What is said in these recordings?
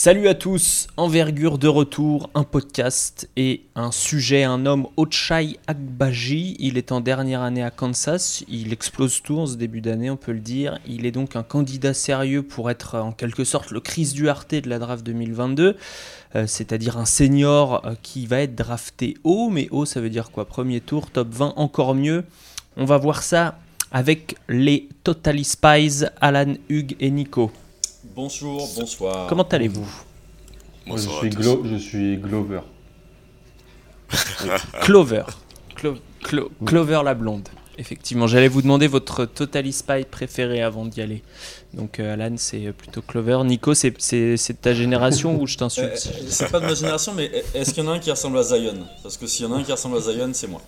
Salut à tous, Envergure de retour, un podcast et un sujet, un homme, Ochai Agbaji. Il est en dernière année à Kansas, il explose tout en ce début d'année, on peut le dire. Il est donc un candidat sérieux pour être en quelque sorte le Chris Duarte de la draft 2022, euh, c'est-à-dire un senior euh, qui va être drafté haut, mais haut ça veut dire quoi? Premier tour, top 20, encore mieux. On va voir ça avec les Totally Spies, Alan, Hugues et Nico. Bonjour, bonsoir. Comment allez-vous Moi, je, suis Glo je suis Glover. Clover. Clo- Clo- Clover la blonde. Effectivement, j'allais vous demander votre Totally Spy préféré avant d'y aller. Donc euh, Alan, c'est plutôt Clover. Nico, c'est, de ta génération ou je Euh, t'insulte c'est pas de ma génération, mais est-ce qu'il y en a un qui ressemble à Zion? Parce que s'il y en a un qui ressemble à Zion, c'est moi.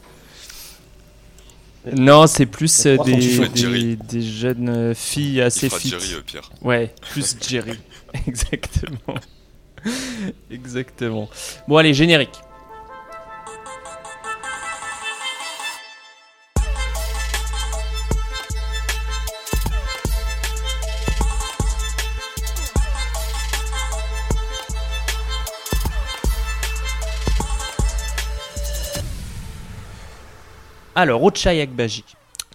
Non, c'est plus euh, des, des, jeunes euh, filles Il assez fera fit. Jerry, Pierre. Ouais, plus Jerry. Exactement. Exactement. Bon, allez, générique. Alors, Ochai Agbaji.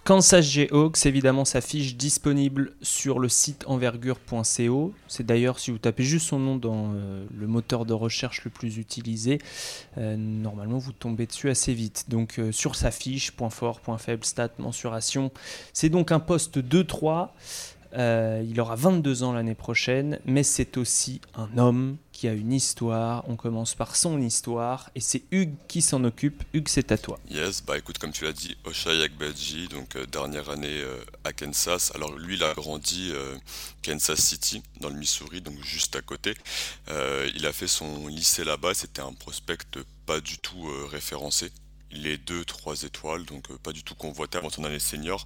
Kansas Jayhawks, évidemment, sa fiche disponible sur le site envergure.co. C'est d'ailleurs, si vous tapez juste son nom dans euh, le moteur de recherche le plus utilisé, euh, normalement vous tombez dessus assez vite. Donc euh, sur sa fiche, point fort, point faible, stat, mensuration. C'est donc un poste 2-3. Euh, il aura 22 ans l'année prochaine, mais c'est aussi un homme qui a une histoire. On commence par son histoire et c'est Hugues qui s'en occupe. Hugues, c'est à toi. Yes, bah écoute, comme tu l'as dit, Oshai Agbaji, donc euh, dernière année euh, à Kansas. Alors lui, il a grandi euh, Kansas City, dans le Missouri, donc juste à côté. Il a fait son lycée là-bas, c'était un prospect pas du tout référencé. Il est 2-3 étoiles, donc euh, pas du tout convoité avant son année senior.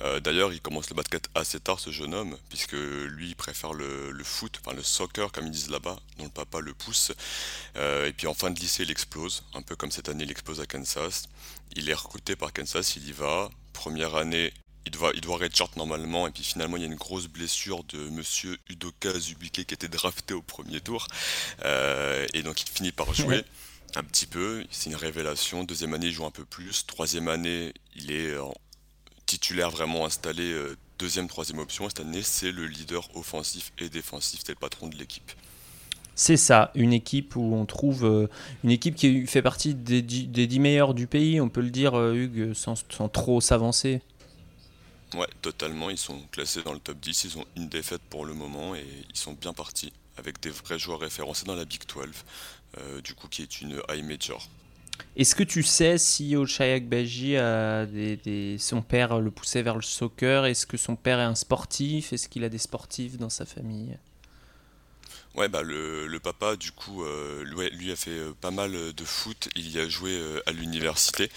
Euh, D'ailleurs, il commence le basket assez tard, ce jeune homme, puisque lui, il préfère le, foot, enfin le soccer, comme ils disent là-bas, dont le papa le pousse. Euh, et puis en fin de lycée, il explose, un peu comme cette année, il explose à Kansas. Il est recruté par Kansas, il y va. Première année, il doit, il doit redshirt normalement, et puis finalement, il y a une grosse blessure de monsieur Udoka Zubike qui était drafté au premier tour. Et donc, il finit par jouer un petit peu. C'est une révélation. Deuxième année, il joue un peu plus. Troisième année, il est en titulaire vraiment installé. euh, Deuxième, troisième option. Cette année, c'est le leader offensif et défensif. C'est le patron de l'équipe. C'est ça, une équipe où on trouve euh, une équipe qui fait partie des dix, des meilleurs du pays, on peut le dire, euh, Hugues, sans, sans trop s'avancer. Ouais, totalement. Ils sont classés dans le top 10. Ils ont une défaite pour le moment et ils sont bien partis avec des vrais joueurs référencés dans la Big 12, euh, du coup, qui est une high major. Est-ce que tu sais si Ochai Agbaji a des, des- son père le poussait vers le soccer? Est-ce que son père est un sportif? Est-ce qu'il a des sportifs dans sa famille? Ouais, bah le, le papa, du coup, euh, lui, lui a fait euh, pas mal de foot. Il y a joué euh, à l'université.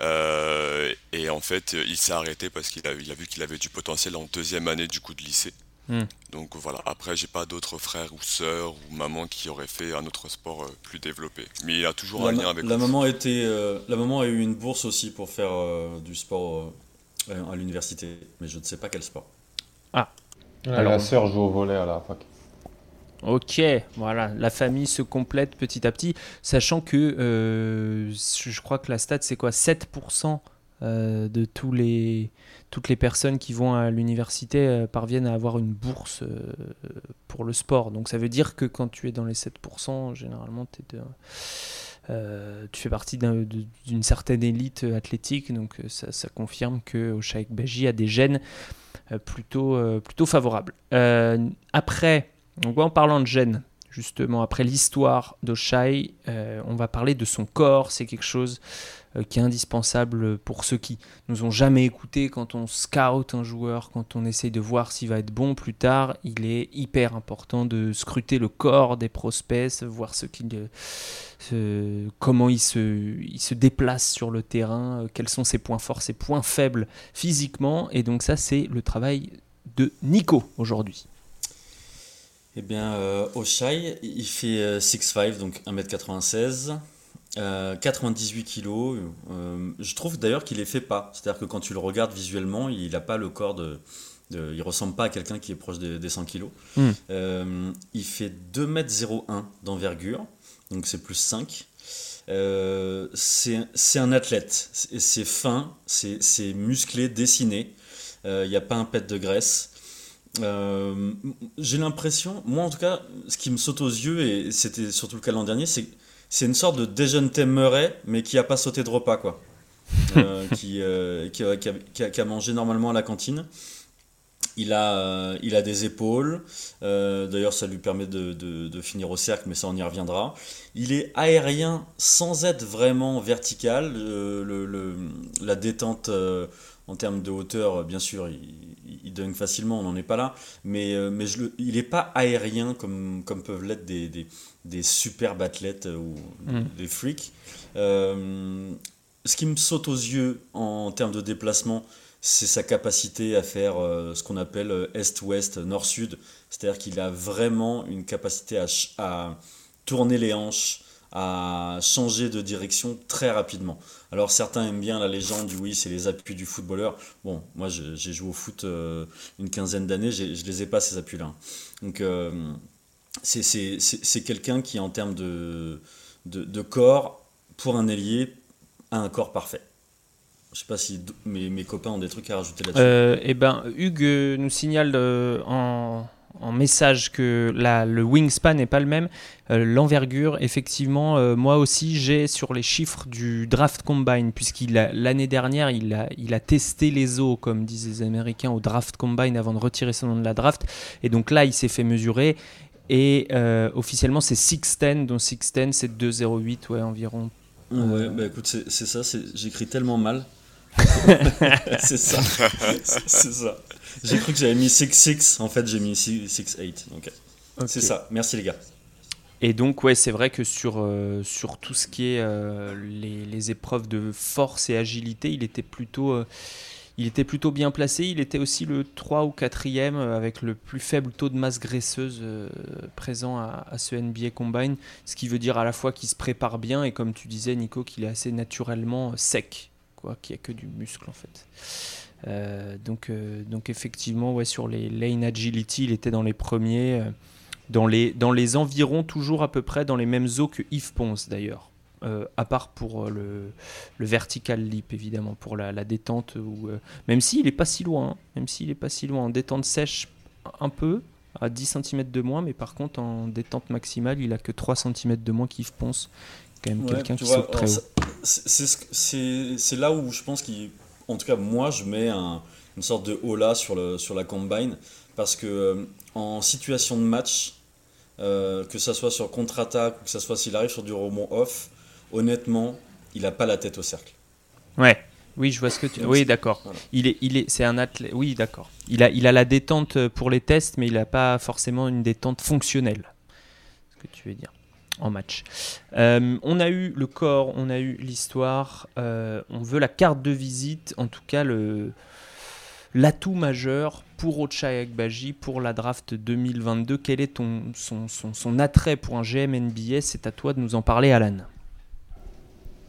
Euh, et en fait, euh, il s'est arrêté parce qu'il a, il a vu qu'il avait du potentiel en deuxième année du coup de lycée. Hmm. Donc voilà, après, j'ai pas d'autres frères ou sœurs ou maman qui auraient fait un autre sport euh, plus développé. Mais il a toujours La, un lien avec la le maman était, euh, la maman a eu une bourse aussi pour faire euh, du sport euh, à l'université, mais je ne sais pas quel sport. Alors, la sœur joue au volet à la fac. Ok, voilà, la famille se complète petit à petit, sachant que euh, je je crois que la stat c'est quoi? 7% euh, de tous les, toutes les personnes qui vont à l'université euh, parviennent à avoir une bourse euh, pour le sport. Donc ça veut dire que quand tu es dans les 7%, généralement t'es de- euh, tu fais partie d'une certaine élite athlétique, donc ça, confirme que Oshai Baji a des gènes plutôt, plutôt favorables. Après, en parlant de gènes, justement, après l'histoire d'Oshai, euh, on va parler de son corps. C'est quelque chose euh, qui est indispensable pour ceux qui nous ont jamais écoutés quand on scout un joueur, quand on essaye de voir s'il va être bon plus tard. Il est hyper important de scruter le corps des prospects, voir ce qu'il, euh, comment il se, il se déplace sur le terrain, euh, quels sont ses points forts, ses points faibles physiquement. Et donc ça, c'est le travail de Nico aujourd'hui. Eh bien, euh, Oshai, il fait euh, 6'5", donc 1m96, euh, 98 kg. euh, je trouve d'ailleurs qu'il les fait pas. C'est-à-dire que quand tu le regardes visuellement, il n'a pas le corps de, de, il ressemble pas à quelqu'un qui est proche des, 100 kg. Hmm. Euh, il fait 2m01 d'envergure, donc c'est plus 5. Euh, c'est un athlète, c'est fin, c'est musclé, dessiné, il n'y a pas un pet de graisse. J'ai l'impression, moi en tout cas, ce qui me saute aux yeux, et c'était surtout le cas l'an dernier, c'est c'est une sorte de déjeuner Murray, mais qui a pas sauté de repas, quoi. Euh, qui, euh, qui, a, mangé normalement à la cantine. Il a, euh, il a des épaules, d'ailleurs ça lui permet de, de, finir au cercle, mais ça on y reviendra. Il est aérien sans être vraiment vertical. Le, le, la détente en termes de hauteur, bien sûr, il, il dunk facilement, on n'en est pas là, mais, mais je le, il n'est pas aérien comme, comme peuvent l'être des, des, des superbes athlètes ou mm. des freaks ce qui me saute aux yeux en termes de déplacement, c'est sa capacité à faire euh, ce qu'on appelle euh, est-ouest, nord-sud. C'est-à-dire qu'il a vraiment une capacité à, tourner les hanches, à changer de direction très rapidement. Alors certains aiment bien la légende du oui, c'est les appuis du footballeur. Bon, moi j'ai joué au foot euh, une quinzaine d'années, je ne les ai pas ces appuis-là. Donc c'est quelqu'un qui en termes de, de, corps, pour un ailier, a un corps parfait. Je sais pas si mes, copains ont des trucs à rajouter là-dessus. Euh, eh ben, Hugues euh, nous signale euh, en, en, message que la, le wingspan n'est pas le même. L'envergure, effectivement, moi aussi, j'ai sur les chiffres du draft combine, puisqu'il l'année dernière, il a, il a testé les os, comme disent les Américains, au draft combine avant de retirer son nom de la draft. Et donc là, il s'est fait mesurer. Et officiellement, c'est 6'10, donc 6'10, c'est 2,08 ouais, environ Ouais, bah écoute, c'est ça, j'écris tellement mal. c'est ça, c'est ça. J'ai cru que j'avais mis 6-6, en fait j'ai mis 6-8. Donc c'est ça, merci les gars. Et donc, ouais, c'est vrai que sur, euh, sur tout ce qui est euh, les, les, épreuves de force et agilité, il était plutôt. Euh, il était plutôt bien placé. Il était aussi le 3 ou 4e euh, avec le plus faible taux de masse graisseuse euh, présent à, ce NBA Combine. Ce qui veut dire à la fois qu'il se prépare bien et comme tu disais, Nico, qu'il est assez naturellement sec, quoi, qu'il a que du muscle en fait. Euh, donc, donc effectivement, ouais, sur les lane agility, il était dans les premiers, dans, les, dans les environs, toujours à peu près dans les mêmes eaux que Yves Ponce d'ailleurs. Euh, à part pour euh, le, le, vertical leap évidemment pour la, détente ou euh, même s'il n'est pas si loin hein, même s'il est pas si loin en détente sèche un peu à 10 cm de moins mais par contre en détente maximale il a que 3 cm de moins qu'Yves Ponce quand même quelqu'un qui saute très haut c'est là où je pense qu'en tout cas moi je mets une sorte de là sur, le, sur la combine parce que en situation de match que ça soit sur contre-attaque ou que ça soit s'il arrive sur du rebond off honnêtement, il n'a pas la tête au cercle. Ouais. Oui, je vois ce que tu. Oui, d'accord. Il est, il est, c'est un athlète. Oui, d'accord. Il a, il a la détente pour les tests, mais il n'a pas forcément une détente fonctionnelle. Ce que tu veux dire en match. Euh, on a eu le corps, on a eu l'histoire. Euh, on veut la carte de visite, en tout cas l'atout majeur pour Ochai Agbaji pour la draft 2022. Quel est ton, son, son, son attrait pour un GM NBA C'est à toi de nous en parler, Alan.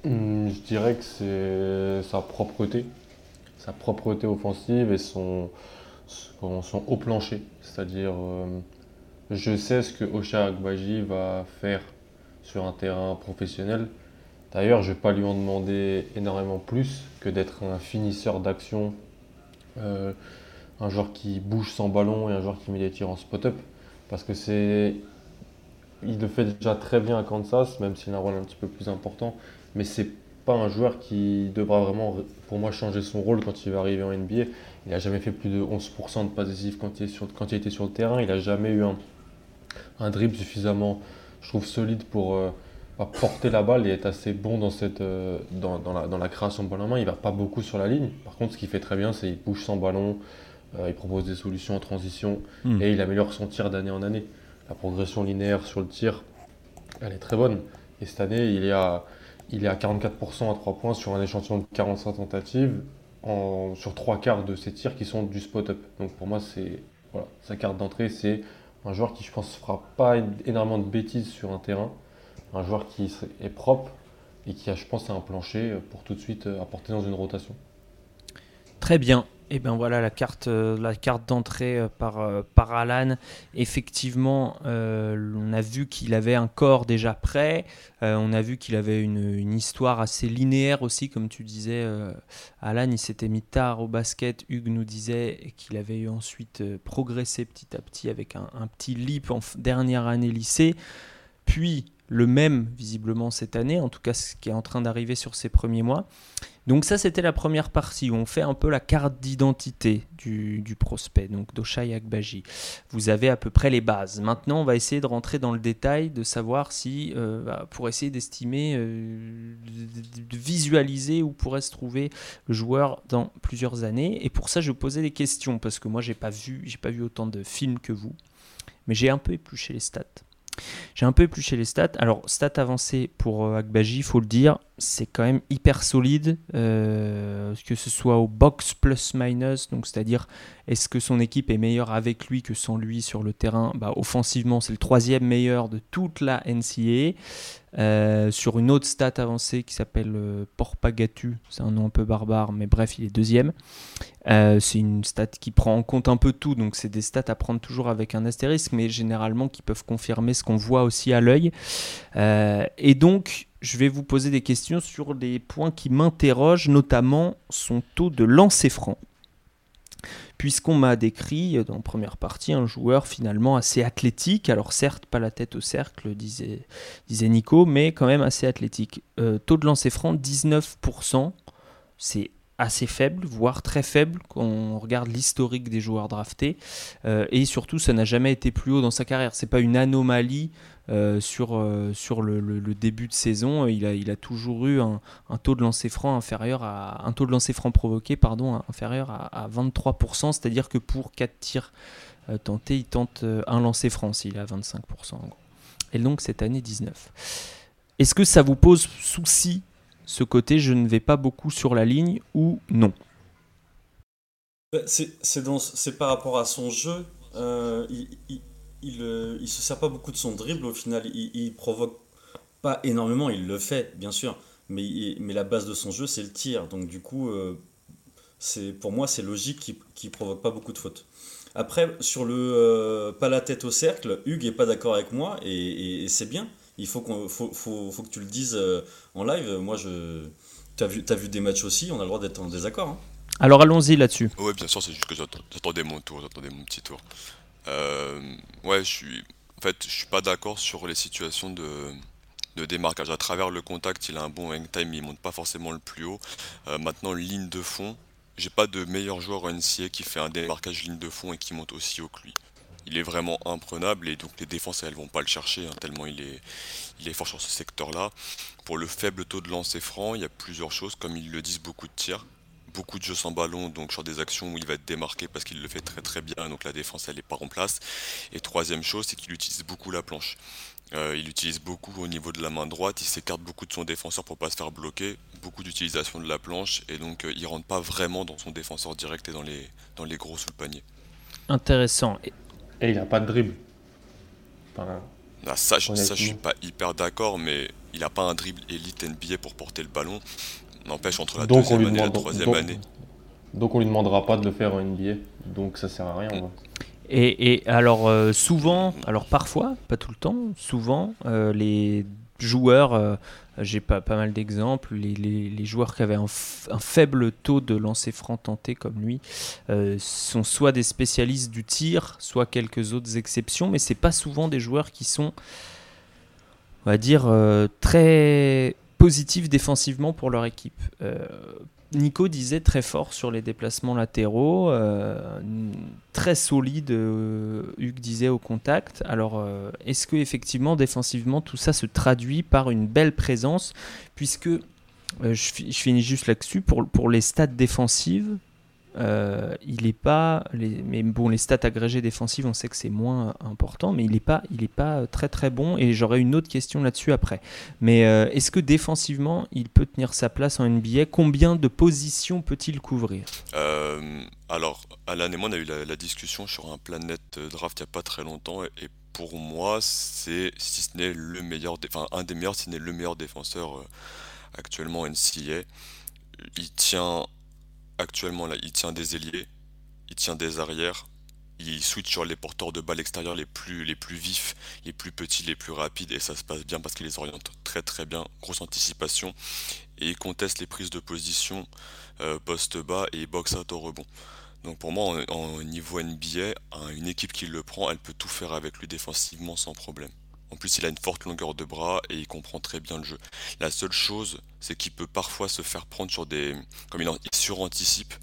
Hmm, je dirais que c'est sa propreté, sa propreté offensive et son, son, haut plancher. C'est-à-dire, euh, je sais ce que Osha Agbaji va faire sur un terrain professionnel. D'ailleurs, je ne vais pas lui en demander énormément plus que d'être un finisseur d'action, euh, un joueur qui bouge sans ballon et un joueur qui met des tirs en spot-up. Parce que c'est. Il le fait déjà très bien à Kansas, même s'il a un rôle un petit peu plus important mais c'est pas un joueur qui devra vraiment, pour moi, changer son rôle quand il va arriver en NBA. Il n'a jamais fait plus de 11% de passes quand il était sur le terrain. Il n'a jamais eu un, un dribble suffisamment, je trouve, solide pour euh, porter la balle et être assez bon dans, cette, euh, dans, dans, la, dans, la, création de balle en main. Il va pas beaucoup sur la ligne. Par contre, ce qu'il fait très bien, c'est qu'il bouge sans ballon, euh, il propose des solutions en transition hmm. et il améliore son tir d'année en année. La progression linéaire sur le tir, elle est très bonne. Et cette année, il est à il est à 44% à 3 points sur un échantillon de 45 tentatives, en, sur 3 quarts de ses tirs qui sont du spot-up. Donc pour moi, c'est voilà, sa carte d'entrée, c'est un joueur qui, je pense, fera pas énormément de bêtises sur un terrain, un joueur qui est propre et qui a, je pense, un plancher pour tout de suite apporter dans une rotation. Très bien. Et ben voilà la carte, euh, la carte d'entrée euh, par, euh, par Alan. Effectivement, on a vu qu'il avait un corps déjà prêt. on a vu qu'il avait une, histoire assez linéaire aussi, comme tu disais. Alan, il s'était mis tard au basket. Hugues nous disait qu'il avait ensuite progressé petit à petit avec un, un petit leap en dernière année lycée. Puis le même visiblement cette année, en tout cas ce qui est en train d'arriver sur ces premiers mois. Donc ça c'était la première partie où on fait un peu la carte d'identité du, prospect, donc d'Oshai Akbaji. Vous avez à peu près les bases. Maintenant on va essayer de rentrer dans le détail, de savoir si, euh, bah, pour essayer d'estimer, euh, de visualiser où pourrait se trouver le joueur dans plusieurs années. Et pour ça je poser des questions, parce que moi j'ai pas pas vu autant de films que vous, mais j'ai un peu épluché les stats. J'ai un peu épluché les stats. Alors, stats avancées pour euh, Akbaji, il faut le dire, c'est quand même hyper solide, euh, que ce soit au box plus minus, donc c'est-à-dire est-ce que son équipe est meilleure avec lui que sans lui sur le terrain? Bah, Offensivement, c'est le troisième meilleur de toute la NCAA. Euh, sur une autre stat avancée qui s'appelle euh, Porpagatu, c'est un nom un peu barbare, mais bref, il est deuxième. Euh, c'est une stat qui prend en compte un peu tout, donc c'est des stats à prendre toujours avec un astérisque, mais généralement qui peuvent confirmer ce qu'on voit aussi à l'œil. et donc, je vais vous poser des questions sur des points qui m'interrogent, notamment son taux de lancer franc. Puisqu'on m'a décrit dans la première partie un joueur finalement assez athlétique, alors certes pas la tête au cercle, disait, disait Nico, mais quand même assez athlétique. Euh, taux de lancer franc 19%, c'est assez faible, voire très faible quand on regarde l'historique des joueurs draftés. Euh, et surtout, ça n'a jamais été plus haut dans sa carrière. C'est pas une anomalie euh, sur, euh, le, début de saison. Il a, il a toujours eu un, taux de lancer franc inférieur à un taux de lancer franc provoqué pardon inférieur à, 23%. C'est-à-dire que pour 4 tirs tentés, il tente un lancer franc s'il est à 25%. Et donc cette année 19. Est-ce que ça vous pose souci ce côté je ne vais pas beaucoup sur la ligne ou non? Bah, C'est par rapport à son jeu. Euh, euh, il, se sert pas beaucoup de son dribble au final. Il, il, provoque pas énormément, il le fait bien sûr. Mais, mais la base de son jeu c'est le tir. Donc du coup, euh, c'est pour moi c'est logique qu'il ne provoque pas beaucoup de fautes. Après, sur le pas la tête au cercle, Hugues est pas d'accord avec moi et c'est bien il faut, qu'on, faut, faut, faut, que tu le dises euh, en live. Moi, je, tu as vu, as vu des matchs aussi, on a le droit d'être en désaccord. Hein. Alors allons-y là-dessus. Oui, bien sûr, c'est juste que j'attendais mon tour, j'attendais mon petit tour. Euh, ouais, je suis, en fait, je suis pas d'accord sur les situations de, de démarquage. À travers le contact, il a un bon hang time, il monte pas forcément le plus haut. Euh, maintenant, ligne de fond, j'ai pas de meilleur joueur NCA qui fait un démarquage ligne de fond et qui monte aussi haut que lui il est vraiment imprenable et donc les défenses elles vont pas le chercher hein, tellement il est, il est fort sur ce secteur-là. Pour le faible taux de lancer franc, il y a plusieurs choses, comme ils le disent, beaucoup de tirs, beaucoup de jeux sans ballon, donc sur des actions où il va être démarqué parce qu'il le fait très très bien, donc la défense elle est pas en place. Et troisième chose, c'est qu'il utilise beaucoup la planche. Euh, il utilise beaucoup au niveau de la main droite, il s'écarte beaucoup de son défenseur pour pas se faire bloquer, beaucoup d'utilisation de la planche, et donc euh, il rentre pas vraiment dans son défenseur direct et dans les, dans les gros sous le panier. Intéressant. Et il n'a pas de dribble. Ah, ça, je, ça, suis pas hyper d'accord, mais il n'a pas un dribble élite NBA pour porter le ballon. N'empêche, entre la deuxième année et la troisième année. Donc on lui demandera pas de le faire en NBA. Donc ça sert à rien. Et, alors euh, souvent, alors parfois, pas tout le temps, souvent, euh, les joueurs, euh, j'ai pas, pas mal d'exemples, les, joueurs qui avaient un, faible taux de lancer franc tenté comme lui euh, sont soit des spécialistes du tir, soit quelques autres exceptions, mais c'est pas souvent des joueurs qui sont, on va dire, euh, très positifs défensivement pour leur équipe. Nico disait très fort sur les déplacements latéraux, euh, très solide, euh, Hugues disait au contact. Alors, euh, est-ce que effectivement défensivement tout ça se traduit par une belle présence Puisque, je, je, finis juste là-dessus, pour, pour les stats défensives, euh, il est pas, les, mais bon, les stats agrégées défensives, on sait que c'est moins important, mais il n'est pas, pas très très bon. Et j'aurai une autre question là-dessus après. Mais euh, est-ce que défensivement, il peut tenir sa place en NBA Combien de positions peut-il couvrir? Euh, Alors, Alan et moi, on a eu la, discussion sur un Planet Draft il n'y a pas très longtemps, et, pour moi, c'est si ce n'est le meilleur, enfin un des meilleurs, si ce n'est le meilleur défenseur actuellement en NCA. Il tient actuellement là, il tient des ailiers, il tient des arrières, il switch sur les porteurs de balles extérieurs les plus, vifs, les plus petits, les plus rapides, et ça se passe bien parce qu'il les oriente très très bien, grosse anticipation, et il conteste les prises de position euh, post bas et box out au rebond. Donc pour moi, en, niveau NBA, une équipe qui le prend, elle peut tout faire avec lui défensivement sans problème. En plus, il a une forte longueur de bras et il comprend très bien le jeu. La seule chose, c'est qu'il peut parfois se faire prendre sur des... Comme il, il suranticipe,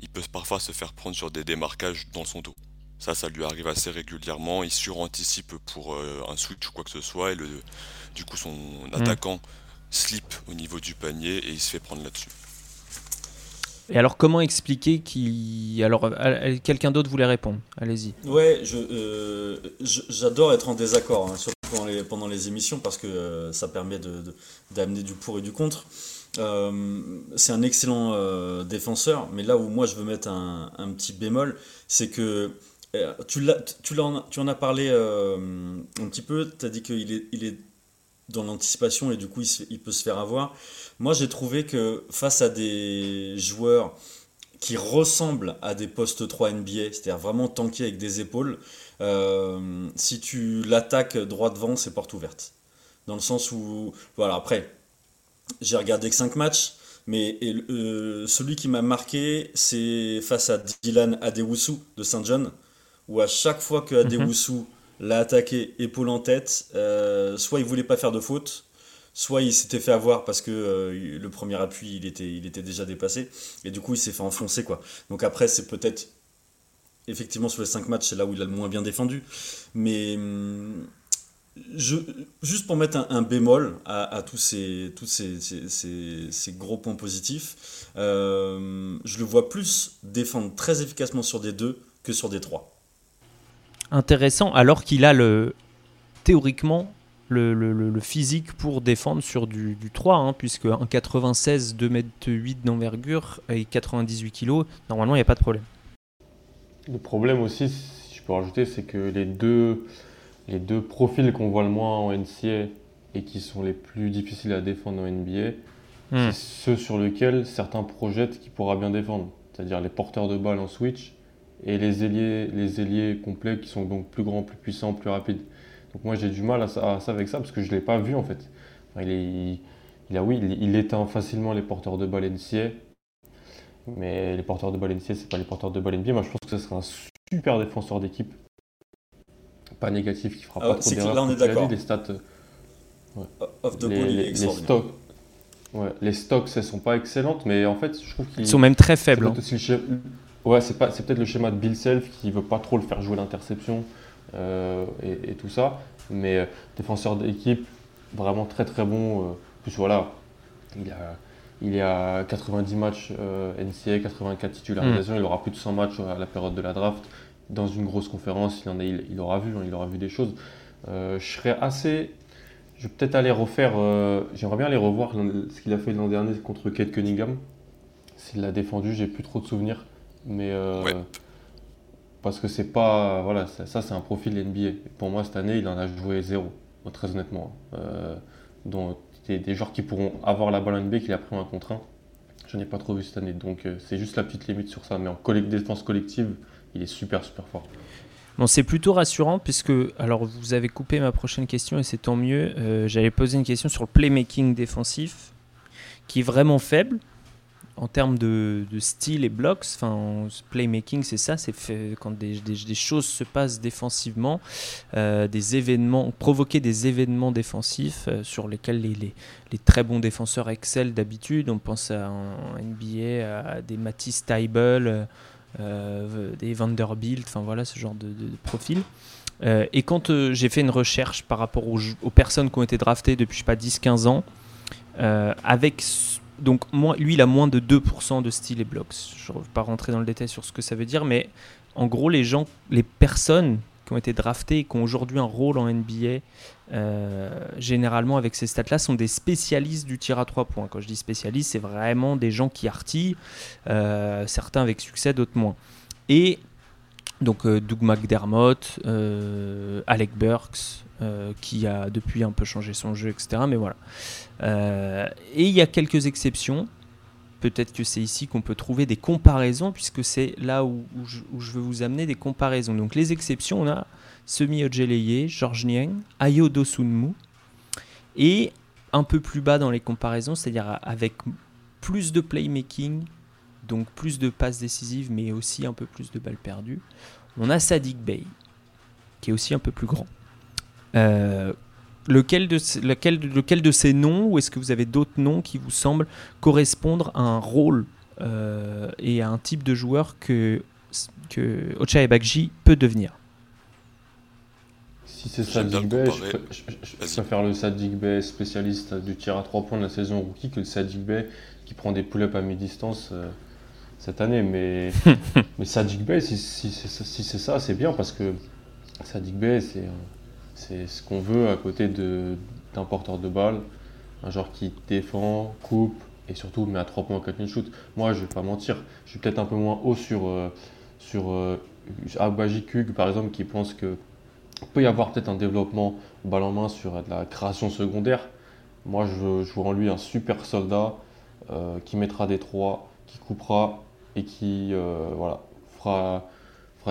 il peut parfois se faire prendre sur des démarquages dans son dos. Ça, ça lui arrive assez régulièrement. Il suranticipe pour euh, un switch ou quoi que ce soit et le, du coup, son hmm. attaquant slip au niveau du panier et il se fait prendre là-dessus. Et alors, comment expliquer qu'il. Alors, quelqu'un d'autre voulait répondre? Allez-y. Ouais, euh, j'adore être en désaccord, hein, surtout pendant les, pendant les, émissions, parce que euh, ça permet d'amener de, du pour et du contre. Euh, c'est un excellent défenseur, mais là où moi je veux mettre un, un petit bémol, c'est que tu, tu, en, tu en as parlé un petit peu, tu as dit qu'il est, il est dans l'anticipation et du coup il, peut se faire avoir. Moi j'ai trouvé que face à des joueurs qui ressemblent à des postes 3 NBA, c'est-à-dire vraiment tankés avec des épaules, euh, si tu l'attaques droit devant, c'est porte ouverte. Dans le sens où, voilà, après, j'ai regardé que 5 matchs, mais euh, celui qui m'a marqué, c'est face à Dylan Adewusu de Saint John, où à chaque fois que mhm. Adewusu l'a attaqué épaule en tête. Euh, soit il voulait pas faire de faute, soit il s'était fait avoir parce que euh, le premier appui il était, il était déjà dépassé et du coup il s'est fait enfoncer quoi. Donc après c'est peut-être effectivement sur les 5 matchs c'est là où il a le moins bien défendu, mais je, juste pour mettre un, bémol à, tous, ces, tous ces, ces, gros points positifs, euh, je le vois plus défendre très efficacement sur des 2 que sur des 3 intéressant alors qu'il a le théoriquement le, le, physique pour défendre sur du, du 3, hein, puisque un 96, 2 m 8 d'envergure et 98 kg, normalement il n'y a pas de problème. Le problème aussi, si je peux rajouter, c'est que les deux, les deux profils qu'on voit le moins en NCA et qui sont les plus difficiles à défendre en NBA, hmm. c'est ceux sur lesquels certains projettent qu'il pourra bien défendre. C'est-à-dire les porteurs de balles en switch et les ailiers, les ailiers complets qui sont donc plus grands, plus puissants, plus rapides. Donc moi j'ai du mal à ça, avec ça parce que je ne l'ai pas vu en fait. il, est, il, a, oui, il, éteint facilement les porteurs de balles NCA, mais les porteurs de balles NCA, c'est pas les porteurs de balles NBA. Moi je pense que ce sera un super défenseur d'équipe. Pas négatif, qui fera ah pas trop d'erreurs. Là on est d'accord. Les stats. Off the les, les, stocks. Ouais, les stocks, elles sont pas excellentes, mais en fait, je trouve qu'ils sont même très faibles. Ouais, c'est peut-être le schéma de Bill Self qui veut pas trop le faire jouer l'interception euh, et, tout ça. Mais euh, défenseur d'équipe, vraiment très très bon. Euh, plus voilà, il a, il a 90 matchs NCA, 84 titularisations, mm. il aura plus de 100 matchs à la période de la draft. Dans une grosse conférence, il, en a, il, aura vu, hein, il aura vu des choses. je serais assez. Je vais peut-être aller refaire. J'aimerais bien aller revoir ce qu'il a fait l'an dernier contre Kate Cunningham. S'il l'a défendu, j'ai plus trop de souvenirs. Mais euh, parce que c'est pas. Voilà, ça, c'est un profil NBA. Pour moi, cette année, il en a joué zéro, très honnêtement. Euh, des, joueurs qui pourront avoir la balle NBA qu'il a pris un contre un. Je n'ai pas trop vu cette année. Donc, euh, c'est juste la petite limite sur ça. Mais en défense collective, il est super, super fort. Bon, c'est plutôt rassurant puisque, alors vous avez coupé ma prochaine question et c'est tant mieux. J'allais poser une question sur le playmaking défensif qui est vraiment faible en termes de, style et blocks, enfin, playmaking, c'est ça, c'est quand des, choses se passent défensivement, euh, des événements, provoquer des événements défensifs euh, sur lesquels les, très bons défenseurs excellent d'habitude. On pense à NBA, à des Matisse Tybel, euh, des Vanderbilt, enfin voilà ce genre de, profil. et quand j'ai fait une recherche par rapport aux, aux, personnes qui ont été draftées depuis, je sais pas, 10-15 ans, avec donc lui, il a moins de 2% de style et blocks. Je ne vais pas rentrer dans le détail sur ce que ça veut dire, mais en gros, les gens, les personnes qui ont été draftées et qui ont aujourd'hui un rôle en NBA, euh, généralement avec ces stats-là, sont des spécialistes du tir à 3 points. Quand je dis spécialistes, c'est vraiment des gens qui artillent, euh, certains avec succès, d'autres moins. Et donc euh, Doug McDermott, Alec Burks, qui a depuis un peu changé son jeu, etc. Mais voilà. Euh, et il y a quelques exceptions, peut-être que c'est ici qu'on peut trouver des comparaisons, puisque c'est là où, je, veux vous amener des comparaisons. Donc les exceptions, on a Semi Ojeleye, Georges Niang, Ayo Dosunmu, et un peu plus bas dans les comparaisons, c'est-à-dire avec plus de playmaking, donc plus de passes décisives, mais aussi un peu plus de balles perdues, on a Sadik Bey, qui est aussi un peu plus grand. Euh, lequel, de, lequel, lequel de ces noms, ou est-ce que vous avez d'autres noms qui vous semblent correspondre à un rôle euh, et à un type de joueur que, que peut devenir? Si c'est Sadik Bey, je, préfère le Sadik Bey spécialiste du tir à 3 points de la saison rookie que le Sadik Bey qui prend des pull-ups à mi-distance euh, cette année. Mais, mais Sadik Bey, si, si, si c'est ça, c'est bien parce que Sadik Bey, c'est c'est ce qu'on veut à côté d'un porteur de balle, un joueur qui défend, coupe et surtout met à 3 points catch and shoot. Moi, je vais pas mentir, je suis peut-être un peu moins haut sur, euh, sur euh, par exemple, qui pense que peut y avoir peut-être un développement balle en main sur de la création secondaire. Moi, je, vois en lui un super soldat euh, qui mettra des 3, qui coupera et qui voilà, fera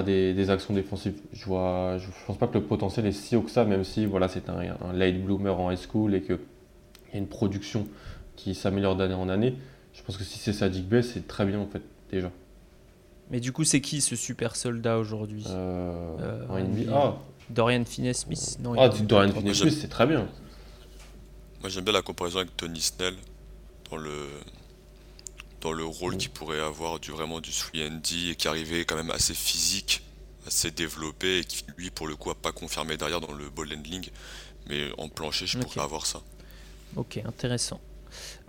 des, actions défensives. Je vois, je pense pas que le potentiel est si haut que ça, même si voilà, c'est un, un, late bloomer en high school et qu'il y a une production qui s'améliore d'année en année. Je pense que si c'est Sadik Bey, c'est très bien en fait, déjà. Mais du coup, c'est qui ce super soldat aujourd'hui? Euh, euh ah. Dorian Finney-Smith? Non, Ah, Dorian Finney-Smith, c'est très bien. Moi, j'aime bien la comparaison avec Tony Snell dans le dans le rôle qu'il pourrait avoir du vraiment du 3D et qui arrivait quand même assez physique, assez développé et qui lui pour le coup a pas confirmé derrière dans le ball handling, mais en plancher je pourrais avoir ça. Ok, intéressant.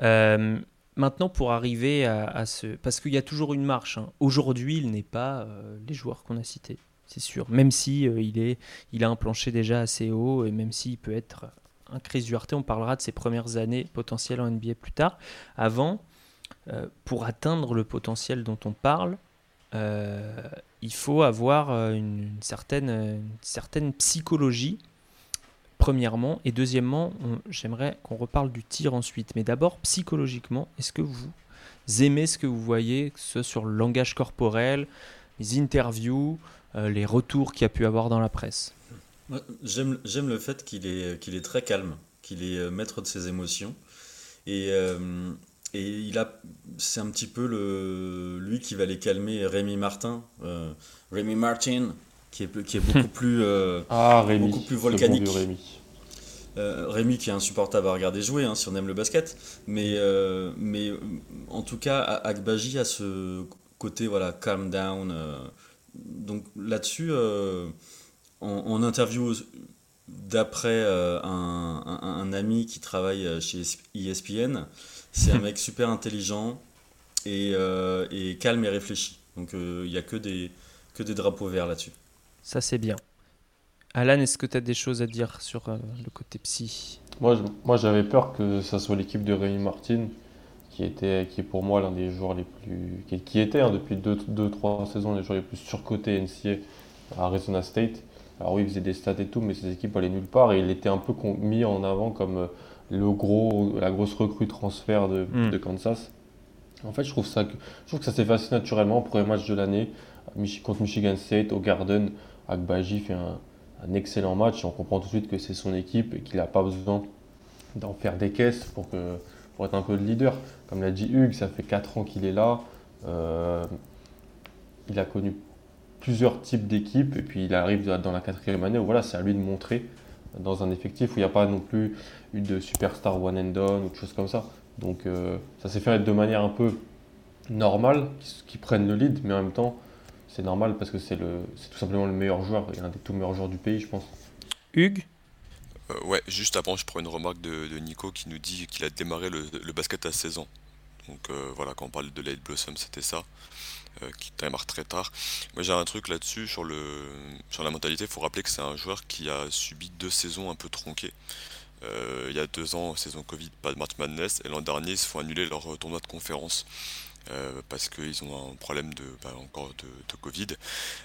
Euh, maintenant pour arriver à, ce, parce qu'il y a toujours une marche. Hein. Aujourd'hui il n'est pas euh, les joueurs qu'on a cités, c'est sûr. Même si euh, il est, il a un plancher déjà assez haut et même s'il peut être un Chris Duarte, on parlera de ses premières années potentielles en NBA plus tard. Avant, pour atteindre le potentiel dont on parle, euh, il faut avoir euh, une, certaine, certaine psychologie, premièrement, et deuxièmement, j'aimerais qu'on reparle du tir ensuite. Mais d'abord, psychologiquement, est-ce que vous aimez ce que vous voyez, que ce soit sur le langage corporel, les interviews, les retours qu'il y a pu avoir dans la presse? J'aime le fait qu'il est, qu'il est très calme, qu'il est maître de ses émotions. Et et il a, c'est un petit peu le, lui qui va les calmer, Rémi Martin, euh, Rémi Martin, qui est, qui est beaucoup plus, euh, ah, Rémi, beaucoup plus volcanique. Rémi. Euh, Rémi qui est insupportable à regarder jouer, hein, si on aime le basket. Mais, euh, mais en tout cas, Akbaji a ce côté voilà, calm down. donc là-dessus, en, interview d'après un, un, un, ami qui travaille chez ESPN, c'est un mec super intelligent et, euh, et, calme et réfléchi. Donc il euh, n'y a que des, que des drapeaux verts là-dessus. Ça c'est bien. Alan, est-ce que tu as des choses à dire sur euh, le côté psy? Moi, moi j'avais peur que ça soit l'équipe de Rémi Martin, qui, était, qui est pour moi l'un des joueurs les plus. qui, qui était hein, depuis 2-3 saisons les joueurs les plus surcotés NCA à Arizona State. Alors oui, il faisait des stats et tout, mais ses équipes allaient nulle part et il était un peu mis en avant comme le gros, la grosse recrue transfert de, hmm. de, Kansas. En fait, je trouve, ça, je trouve que ça s'est passé naturellement. Premier match de l'année contre Michigan State au Garden, Akbaji fait un, un, excellent match et on comprend tout de suite que c'est son équipe et qu'il n'a pas besoin d'en faire des caisses pour, que, pour être un peu le leader. Comme l'a dit Hugues, ça fait 4 ans qu'il est là. Euh, il a connu plusieurs types d'équipes et puis il arrive dans la quatrième année où voilà, c'est à lui de montrer dans un effectif où il n'y a pas non plus eu de superstar one and done ou de choses comme ça. Donc euh, ça s'est fait de manière un peu normale, qui, prennent le lead, mais en même temps, c'est normal parce que c'est tout simplement le meilleur joueur et un des tout meilleurs joueurs du pays, je pense. Hugues? Euh, Ouais, juste avant, je prends une remarque de, Nico qui nous dit qu'il a démarré le, basket à 16 ans. Donc euh, voilà, quand on parle de Late Blossom, c'était ça. Euh, qui démarre très tard. Moi j'ai un truc là-dessus sur, le, sur la mentalité, il faut rappeler que c'est un joueur qui a subi deux saisons un peu tronquées. Euh, il y a deux ans, saison Covid, pas de March Madness, et l'an dernier, ils se font annuler leur tournoi de conférence. euh, parce qu'ils ont un problème de, bah, encore de, Covid.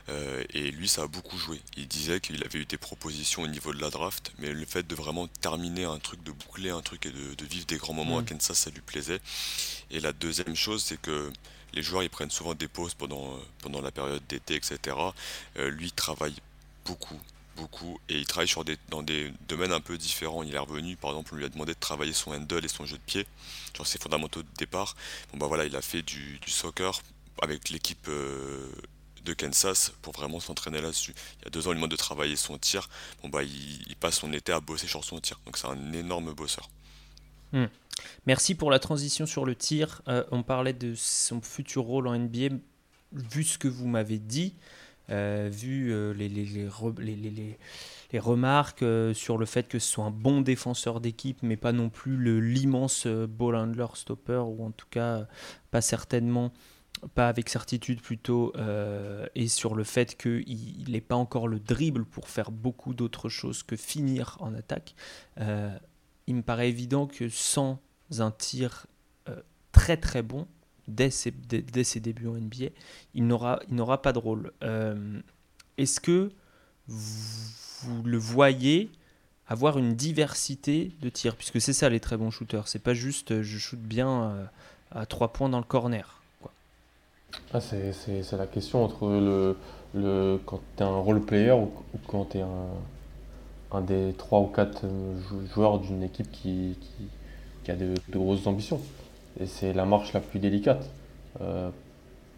Euh, et lui, ça a beaucoup joué. Il disait qu'il avait eu des propositions au niveau de la draft, mais le fait de vraiment terminer un truc, de boucler un truc et de, vivre des grands moments à mm. Kansas, ça lui plaisait. Et la deuxième chose, c'est que les joueurs, ils prennent souvent des pauses pendant, pendant la période d'été, etc. lui, travaille beaucoup, beaucoup et il travaille sur des, dans des domaines un peu différents. Il est revenu, par exemple, on lui a demandé de travailler son handle et son jeu de pied, sur ses fondamentaux de départ. Bon bah voilà, il a fait du, soccer avec l'équipe euh, de Kansas pour vraiment s'entraîner là-dessus. Il y a deux ans, il demande de travailler son tir. Bon bah il, passe son été à bosser sur son tir. Donc c'est un énorme bosseur. Hmm. Merci pour la transition sur le tir. Euh, on parlait de son futur rôle en NBA. Vu ce que vous m'avez dit, euh, vu euh, les, les, les, les, remarques euh, sur le fait que ce soit un bon défenseur d'équipe, mais pas non plus l'immense ball handler stopper, ou en tout cas pas certainement, pas avec certitude plutôt, et sur le fait qu'il n'ait pas encore le dribble pour faire beaucoup d'autres choses que finir en attaque, il me paraît évident que sans un tir très très bon, dès ses, débuts en NBA, il n'aura pas de rôle. Euh, est-ce que vous, le voyez avoir une diversité de tirs? Puisque c'est ça les très bons shooters. C'est pas juste euh, je shoot bien euh, à, trois points dans le corner. Ah, c'est la question entre le, quand tu es un role player ou, quand tu es un, un, des trois ou quatre joueurs d'une équipe qui, a de grosses ambitions. Et c'est la marche la plus délicate. Euh,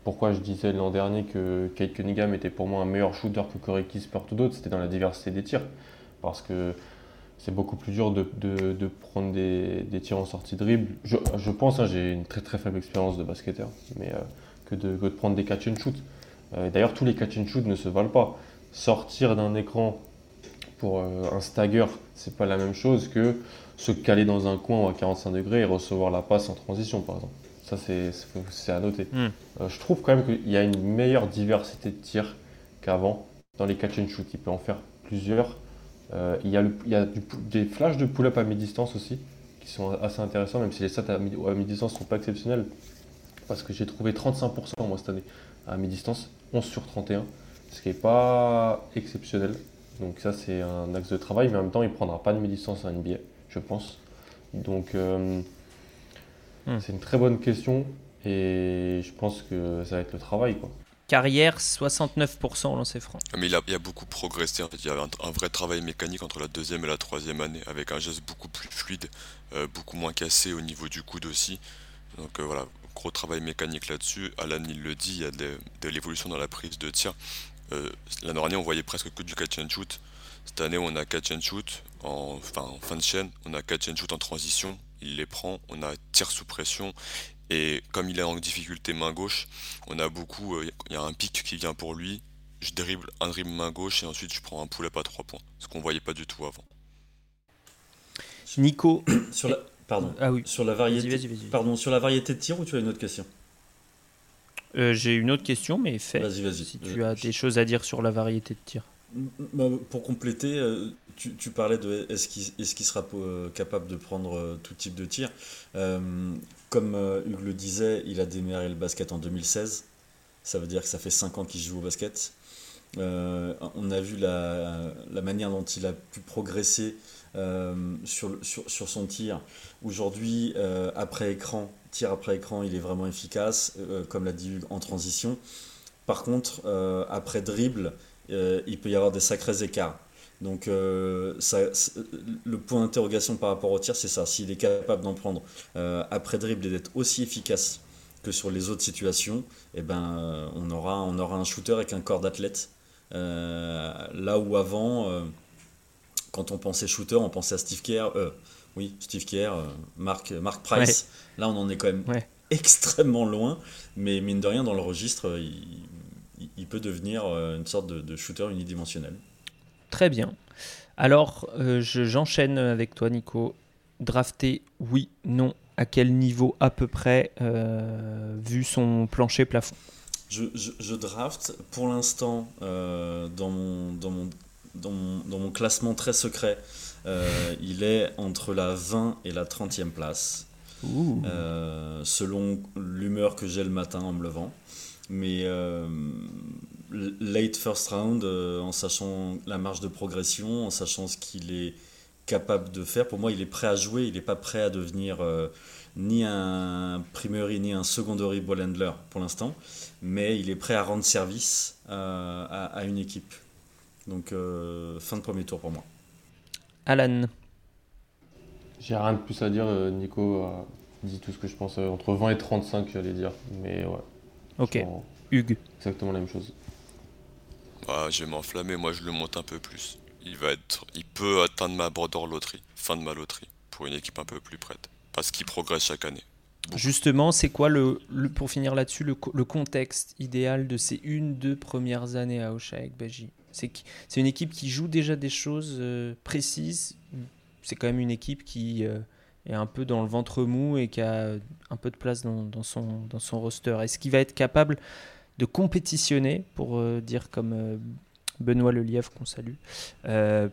pourquoi je disais l'an dernier que Kate Cunningham était pour moi un meilleur shooter que Corey Kispert ou d'autres, c'était dans la diversité des tirs. Parce que c'est beaucoup plus dur de, prendre des, tirs en sortie de dribble. Je, pense, hein, j'ai une très très faible expérience de basketteur, mais euh, que, de, prendre des catch and shoot. Euh, d'ailleurs, tous les catch and shoot ne se valent pas. Sortir d'un écran pour un stagger, c'est pas la même chose que se caler dans un coin à 45 degrés et recevoir la passe en transition, par exemple. Ça, c'est à noter. Hmm. Euh, je trouve quand même qu'il y a une meilleure diversité de tirs qu'avant dans les catch and shoot. Il peut en faire plusieurs. Euh, il y a, il y a des flashs de pull-up à mi-distance aussi, qui sont assez intéressants, même si les stats à mi-distance ne sont pas exceptionnels. Parce que j'ai trouvé 35% moi cette année à mi-distance, 11 sur 31, ce qui n'est pas exceptionnel. Donc ça c'est un axe de travail, mais en même temps il ne prendra pas de mi-distance à NBA je pense. Donc, euh, hmm. c'est une très bonne question et je pense que ça va être le travail. Quoi. Carrière, 69% au lancer franc. Mais il a, il a, beaucoup progressé. En fait, il y avait un, vrai travail mécanique entre la deuxième et la troisième année, avec un geste beaucoup plus fluide, euh, beaucoup moins cassé au niveau du coude aussi. Donc euh, voilà, gros travail mécanique là-dessus. Alan, il le dit, il y a de, de l'évolution dans la prise de tir. L'année dernière, on voyait presque que du catch and shoot. Cette année, on a catch and shoot en, enfin, en fin de chaîne, on a catch and shoot en transition, il les prend, on a tir sous pression, et comme il est en difficulté main gauche, on a beaucoup, euh, il y a un pic qui vient pour lui, je dribble un dribble main gauche et ensuite je prends un pull-up à 3 points, ce qu'on voyait pas du tout avant. Nico, sur la, pardon, ah oui. sur la variété, pardon, sur la variété de tir ou tu as une autre question? Euh, J'ai une autre question, mais fais. Vas-y, vas-y. Si tu as des choses à dire sur la variété de tir. Bah, pour compléter, euh, tu, parlais de est-ce qu'il sera euh, capable de prendre euh, tout type de tir. comme Hugues le disait, il a démarré le basket en 2016. Ça veut dire que ça fait 5 ans qu'il joue au basket. on a vu la, manière dont il a pu progresser sur, sur, sur, son tir. Aujourd'hui, après écran, tir après écran, il est vraiment efficace, comme l'a dit Hugues, en transition. Par contre, après dribble, euh, il peut y avoir des sacrés écarts. Donc euh, le point d'interrogation par rapport au tir, c'est ça. S'il est capable d'en prendre euh, après dribble et d'être aussi efficace que sur les autres situations, eh ben, on, aura, on aura un shooter avec un corps d'athlète. là où avant, quand on pensait shooter, on pensait à Steve Kerr. Oui, Steve Kerr, Mark, Mark Price. Là, on en est quand même extrêmement loin. Mais mine de rien, dans le registre, il, il peut devenir euh, une sorte de, shooter unidimensionnel. Très bien. Alors, euh, j'enchaîne avec toi, Nico. Drafté, oui, non. À quel niveau à peu près, euh, vu son plancher plafond? Je, je, draft pour l'instant dans, mon, dans, mon, dans, mon, classement très secret. Il est entre la 20 et la 30e place. selon l'humeur que j'ai le matin en me levant. Mais late first round, en sachant la marge de progression, en sachant ce qu'il est capable de faire, pour moi, il est prêt à jouer, il n'est pas prêt à devenir ni un primary ni un secondary ball handler pour l'instant, mais il est prêt à rendre service euh, à, une équipe. Donc euh, fin de premier tour pour moi. Alan. J'ai rien de plus à dire. Euh, Nico a dit tout ce que je pense. Entre 20 et 35, j'allais dire. Mais ouais. Ok. Hugues. Exactement la même chose. Bah, je vais m'enflammer. Moi, je le monte un peu plus. Il va être, il peut atteindre ma border loterie, fin de ma loterie, pour une équipe un peu plus prête parce qu'il progresse chaque année. Justement, c'est quoi, le, pour finir là-dessus, le, contexte idéal de ces une, deux premières années à Oshaek Baji? C'est une équipe qui joue déjà des choses euh, précises. C'est quand même une équipe qui euh, est un peu dans le ventre mou et qui a un peu de place dans, son, roster. Est-ce qu'il va être capable de compétitionner, pour euh, dire comme Benoît Lelièvre qu'on salue,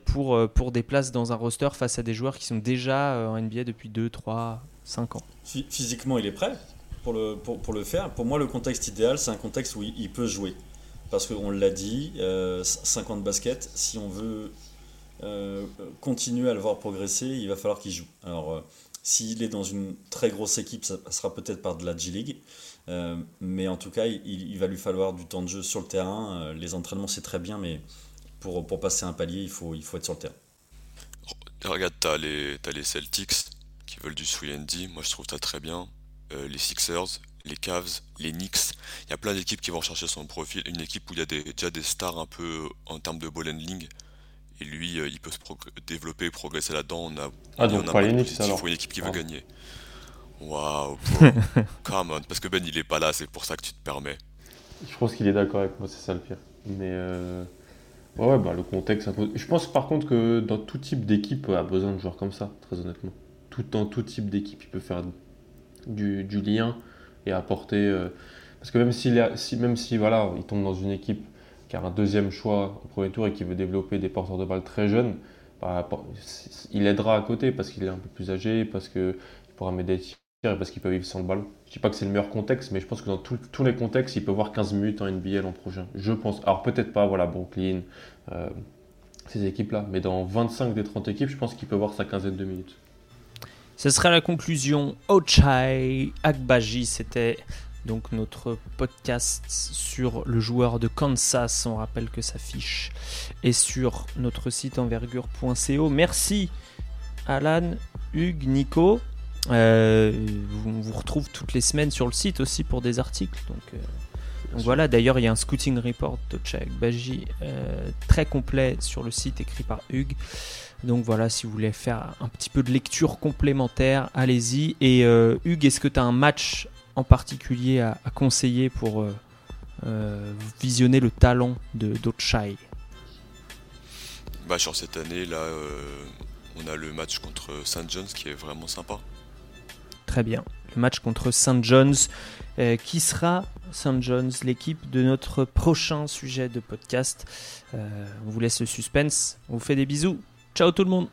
pour, pour des places dans un roster face à des joueurs qui sont déjà en NBA depuis 2, 3, 5 ans? Physiquement, il est prêt pour le, pour le faire. Pour moi, le contexte idéal, c'est un contexte où il, peut jouer. Parce qu'on l'a dit, 50 baskets, si on veut continuer à le voir progresser, il va falloir qu'il joue. Alors, s'il est dans une très grosse équipe, ça sera peut-être par de la G-League. Euh, mais en tout cas, il, va lui falloir du temps de jeu sur le terrain. Euh, les entraînements, c'est très bien, mais pour, passer un palier, il faut, être sur le terrain. Regarde, t'as les, as les Celtics qui veulent du 3D. Moi, je trouve ça très bien. Euh, les Sixers, les Cavs, les Knicks. Il y a plein d'équipes qui vont chercher son profil. Une équipe où il y a déjà des stars un peu en termes de ball handling. Et lui, il peut se développer progresser là-dedans. On a, ah, donc pas les Knicks alors. Il faut une équipe qui veut ah. gagner. Waouh, come on, parce que Ben il est pas là, c'est pour ça que tu te permets. Je pense qu'il est d'accord avec moi, c'est ça le pire. Mais euh... ouais, bah, le contexte. Je pense par contre que dans tout type d'équipe, a besoin de joueurs comme ça, très honnêtement. Tout, dans tout type d'équipe, il peut faire du, du lien et apporter. Euh, parce que même, s'il si, même si voilà, il tombe dans une équipe qui a un deuxième choix au premier tour et qui veut développer des porteurs de balles très jeunes, bah, il aidera à côté parce qu'il est un peu plus âgé, parce qu'il pourra m'aider parce qu'il peut vivre sans le ballon. Je dis pas que c'est le meilleur contexte, mais je pense que dans tous les contextes, il peut voir 15 minutes en NBA l'an prochain. Je pense. Alors peut-être pas, voilà, Brooklyn, euh, ces équipes-là, mais dans 25 des 30 équipes, je pense qu'il peut voir sa quinzaine de minutes. Ce sera la conclusion. Ochai Akbaji, c'était donc notre podcast sur le joueur de Kansas. On rappelle que sa fiche est sur notre site envergure.co. Merci Alan, Hugues, Nico. Euh, on vous retrouve toutes les semaines sur le site aussi pour des articles. Euh, voilà, d'ailleurs, il y a un scouting report de Baji euh, très complet sur le site écrit par Hugues. Donc voilà, si vous voulez faire un petit peu de lecture complémentaire, allez-y. Et Hugues, est-ce que tu as un match en particulier à, conseiller pour visionner le talent de d'Ochai bah, Sur cette année, là, on a le match contre St. John's qui est vraiment sympa. Très bien. Le match contre St. John's, euh, qui sera St. John's, l'équipe de notre prochain sujet de podcast. Euh, on vous laisse le suspense. On vous fait des bisous. Ciao tout le monde.